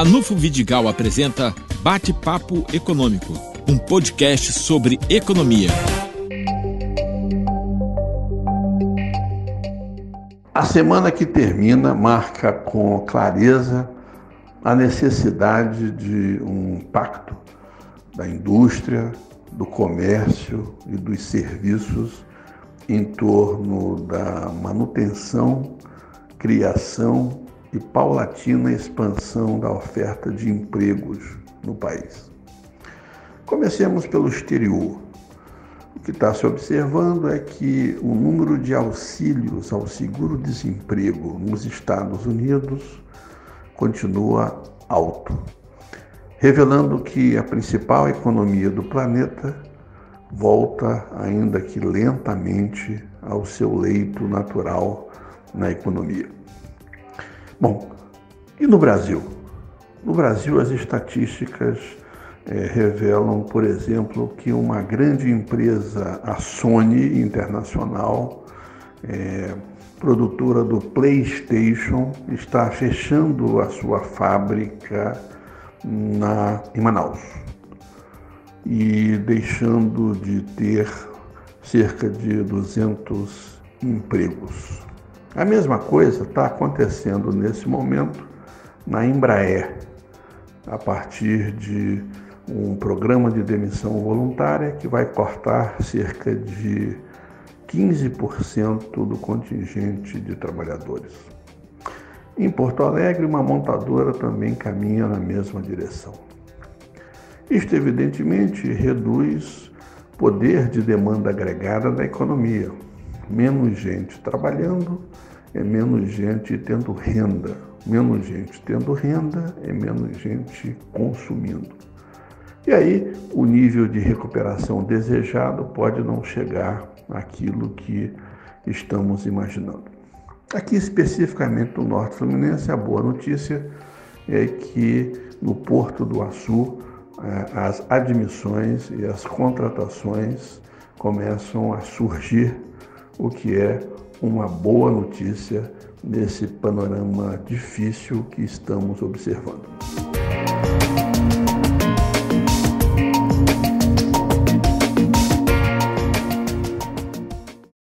Ranulfo Vidigal apresenta Bate-Papo Econômico, um podcast sobre economia. A semana que termina marca com clareza a necessidade de um pacto da indústria, do comércio e dos serviços em torno da manutenção, criação e paulatina expansão da oferta de empregos no país. Comecemos pelo exterior. O que está se observando é que o número de auxílios ao seguro-desemprego nos Estados Unidos continua alto, revelando que a principal economia do planeta volta, ainda que lentamente, ao seu leito natural na economia. Bom, e no Brasil? No Brasil, as estatísticas é, revelam, por exemplo, que uma grande empresa, a Sony Internacional, é, produtora do PlayStation, está fechando a sua fábrica na, em Manaus e deixando de ter cerca de 200 empregos. A mesma coisa está acontecendo nesse momento na Embraer, a partir de um programa de demissão voluntária que vai cortar cerca de 15% do contingente de trabalhadores. Em Porto Alegre, uma montadora também caminha na mesma direção. Isto, evidentemente, reduz poder de demanda agregada da economia. Menos gente trabalhando é menos gente tendo renda. Menos gente tendo renda é menos gente consumindo. E aí o nível de recuperação desejado pode não chegar àquilo que estamos imaginando. Aqui especificamente no Norte Fluminense, a boa notícia é que no Porto do Açu eh, as admissões e as contratações começam a surgir, o que é uma boa notícia nesse panorama difícil que estamos observando.